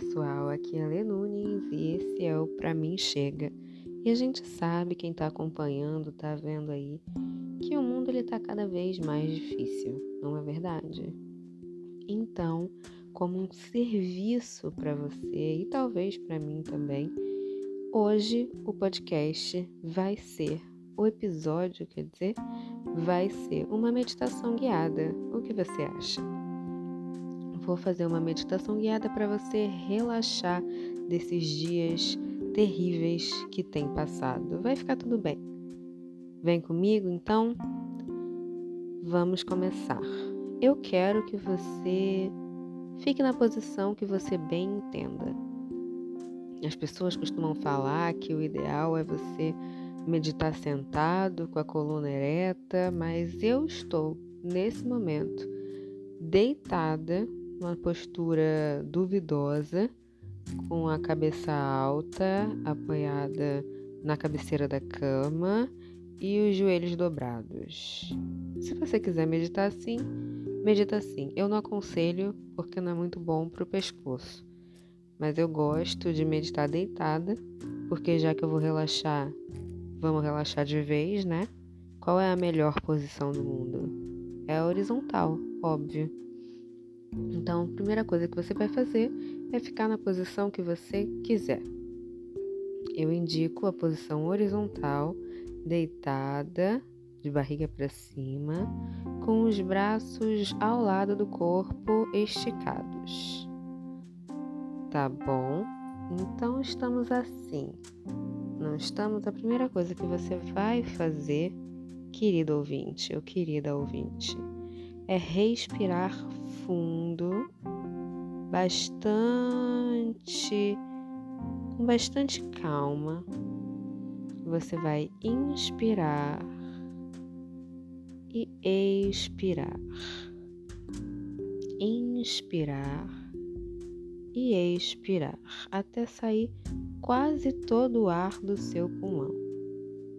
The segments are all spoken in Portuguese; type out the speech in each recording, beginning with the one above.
pessoal, aqui é Lê Nunes e esse é o Pra Mim Chega. E a gente sabe, quem está acompanhando, está vendo aí, que o mundo ele tá cada vez mais difícil, não é verdade? Então, como um serviço para você e talvez para mim também, hoje o podcast vai ser, o episódio, quer dizer, vai ser uma meditação guiada. O que você acha? Vou fazer uma meditação guiada para você relaxar desses dias terríveis que tem passado. Vai ficar tudo bem. Vem comigo então? Vamos começar. Eu quero que você fique na posição que você bem entenda. As pessoas costumam falar que o ideal é você meditar sentado, com a coluna ereta, mas eu estou nesse momento deitada uma postura duvidosa, com a cabeça alta, apoiada na cabeceira da cama e os joelhos dobrados. Se você quiser meditar assim, medita assim. Eu não aconselho porque não é muito bom para o pescoço, mas eu gosto de meditar deitada, porque já que eu vou relaxar, vamos relaxar de vez, né? Qual é a melhor posição do mundo? É a horizontal, óbvio. Então, a primeira coisa que você vai fazer é ficar na posição que você quiser. Eu indico a posição horizontal, deitada, de barriga para cima, com os braços ao lado do corpo esticados. Tá bom? Então estamos assim. Não estamos. A primeira coisa que você vai fazer, querido ouvinte ou querida ouvinte, é respirar fundo, bastante, com bastante calma. Você vai inspirar e expirar. Inspirar e expirar até sair quase todo o ar do seu pulmão.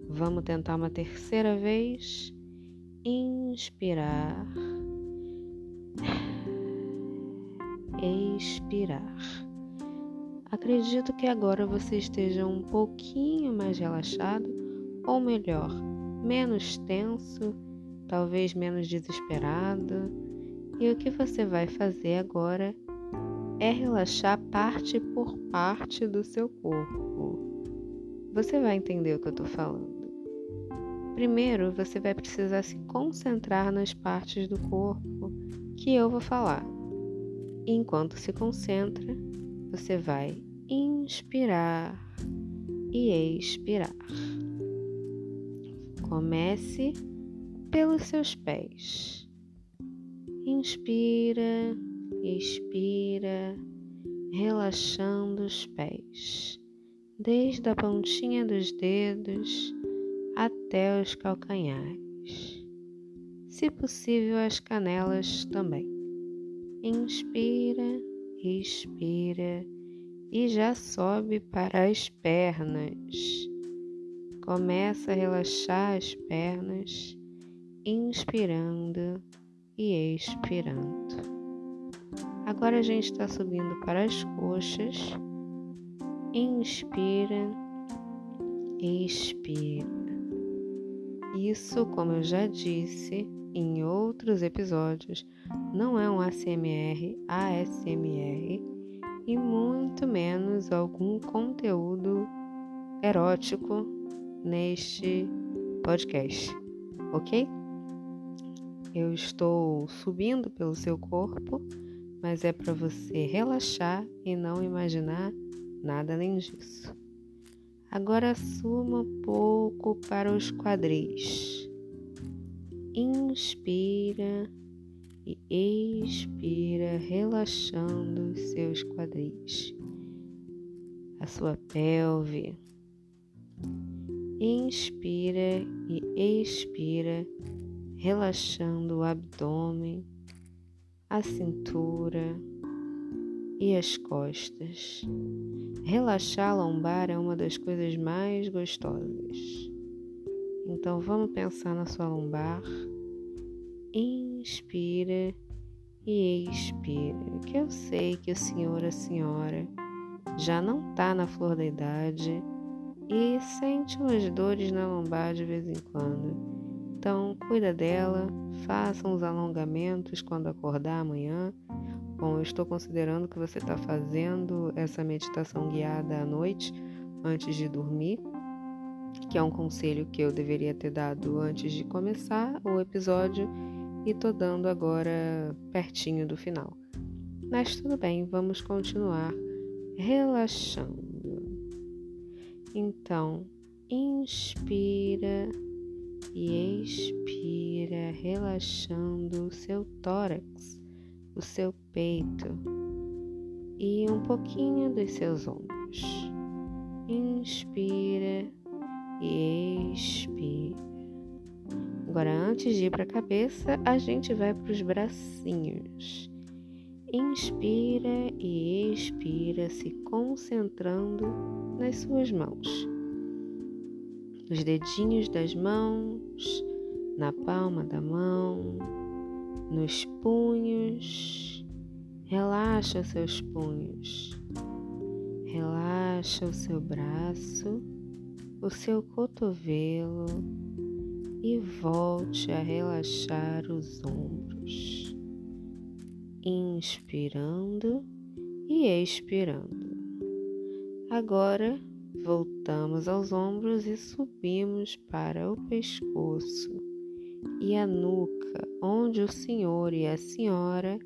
Vamos tentar uma terceira vez. Inspirar expirar. Acredito que agora você esteja um pouquinho mais relaxado, ou melhor, menos tenso, talvez menos desesperado. E o que você vai fazer agora é relaxar parte por parte do seu corpo. Você vai entender o que eu estou falando. Primeiro, você vai precisar se concentrar nas partes do corpo que eu vou falar. Enquanto se concentra, você vai inspirar e expirar. Comece pelos seus pés. Inspira, expira, relaxando os pés, desde a pontinha dos dedos até os calcanhares. Se possível, as canelas também. Inspira, expira e já sobe para as pernas. Começa a relaxar as pernas, inspirando e expirando. Agora a gente está subindo para as coxas. Inspira, expira. Isso, como eu já disse, em outros episódios, não é um ASMR, ASMR e muito menos algum conteúdo erótico neste podcast, ok? Eu estou subindo pelo seu corpo, mas é para você relaxar e não imaginar nada além disso. Agora suma um pouco para os quadris inspira e expira, relaxando os seus quadris, a sua pelve. Inspira e expira, relaxando o abdômen, a cintura e as costas. Relaxar a lombar é uma das coisas mais gostosas. Então vamos pensar na sua lombar. Inspira e expira. Que eu sei que o senhor, a senhora, já não está na flor da idade e sente umas dores na lombar de vez em quando. Então, cuida dela, faça uns alongamentos quando acordar amanhã. Bom, eu estou considerando que você está fazendo essa meditação guiada à noite antes de dormir, que é um conselho que eu deveria ter dado antes de começar o episódio e tô dando agora pertinho do final. Mas tudo bem, vamos continuar relaxando. Então, inspira e expira, relaxando o seu tórax, o seu peito e um pouquinho dos seus ombros. Inspira e expira. Agora, antes de ir para a cabeça, a gente vai para os bracinhos. Inspira e expira, se concentrando nas suas mãos. Os dedinhos das mãos, na palma da mão, nos punhos. Relaxa seus punhos. Relaxa o seu braço, o seu cotovelo e volte a relaxar os ombros inspirando e expirando. Agora voltamos aos ombros e subimos para o pescoço e a nuca, onde o senhor e a senhora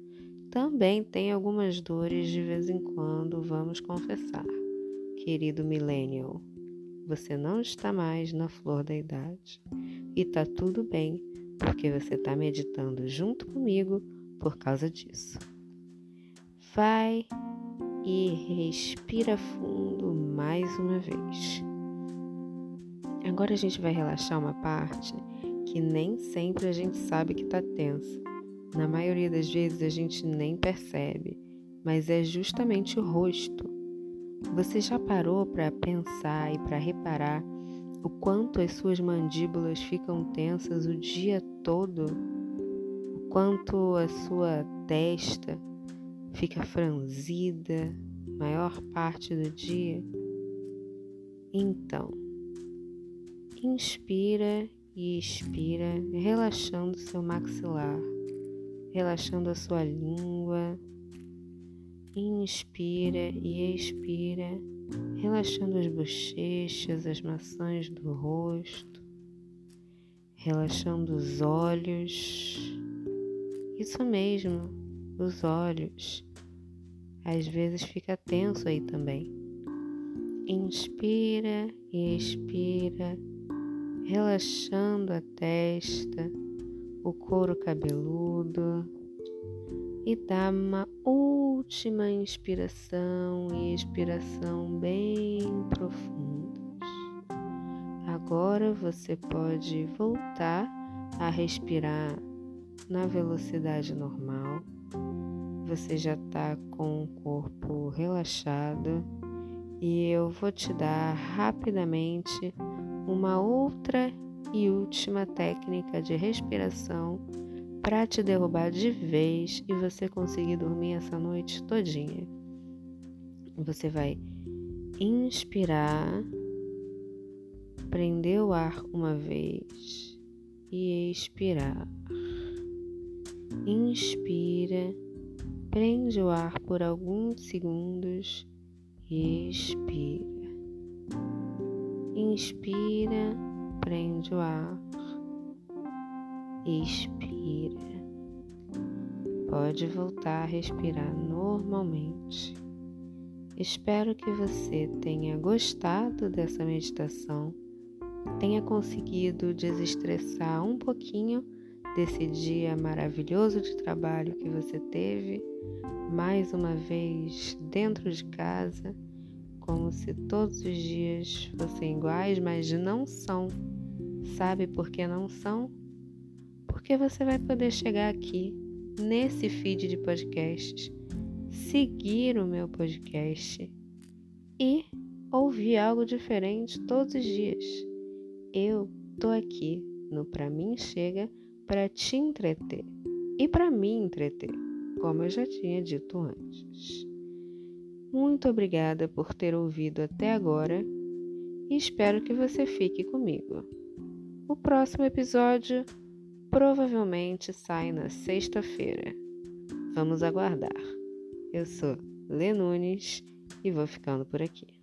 também têm algumas dores de vez em quando, vamos confessar. Querido millennial, você não está mais na flor da idade e tá tudo bem, porque você está meditando junto comigo por causa disso. Vai e respira fundo mais uma vez. Agora a gente vai relaxar uma parte que nem sempre a gente sabe que está tensa. Na maioria das vezes a gente nem percebe, mas é justamente o rosto. Você já parou para pensar e para reparar o quanto as suas mandíbulas ficam tensas o dia todo? quanto a sua testa fica franzida maior parte do dia. Então, inspira e expira, relaxando seu maxilar, relaxando a sua língua. Inspira e expira, relaxando as bochechas, as maçãs do rosto, relaxando os olhos isso mesmo, os olhos. Às vezes fica tenso aí também. Inspira e expira, relaxando a testa, o couro cabeludo e dá uma última inspiração e expiração bem profundas. Agora você pode voltar a respirar na velocidade normal. Você já está com o corpo relaxado e eu vou te dar rapidamente uma outra e última técnica de respiração para te derrubar de vez e você conseguir dormir essa noite todinha. Você vai inspirar, prender o ar uma vez e expirar. Inspira, prende o ar por alguns segundos e expira. Inspira, prende o ar, expira. Pode voltar a respirar normalmente. Espero que você tenha gostado dessa meditação, tenha conseguido desestressar um pouquinho desse dia maravilhoso de trabalho que você teve, mais uma vez dentro de casa, como se todos os dias fossem iguais, mas não são. Sabe por que não são? Porque você vai poder chegar aqui, nesse feed de podcasts, seguir o meu podcast e ouvir algo diferente todos os dias. Eu tô aqui no Pra Mim Chega para te entreter e para mim entreter. como eu já tinha dito antes. Muito obrigada por ter ouvido até agora e espero que você fique comigo. O próximo episódio provavelmente sai na sexta-feira. Vamos aguardar. Eu sou Lê Nunes e vou ficando por aqui.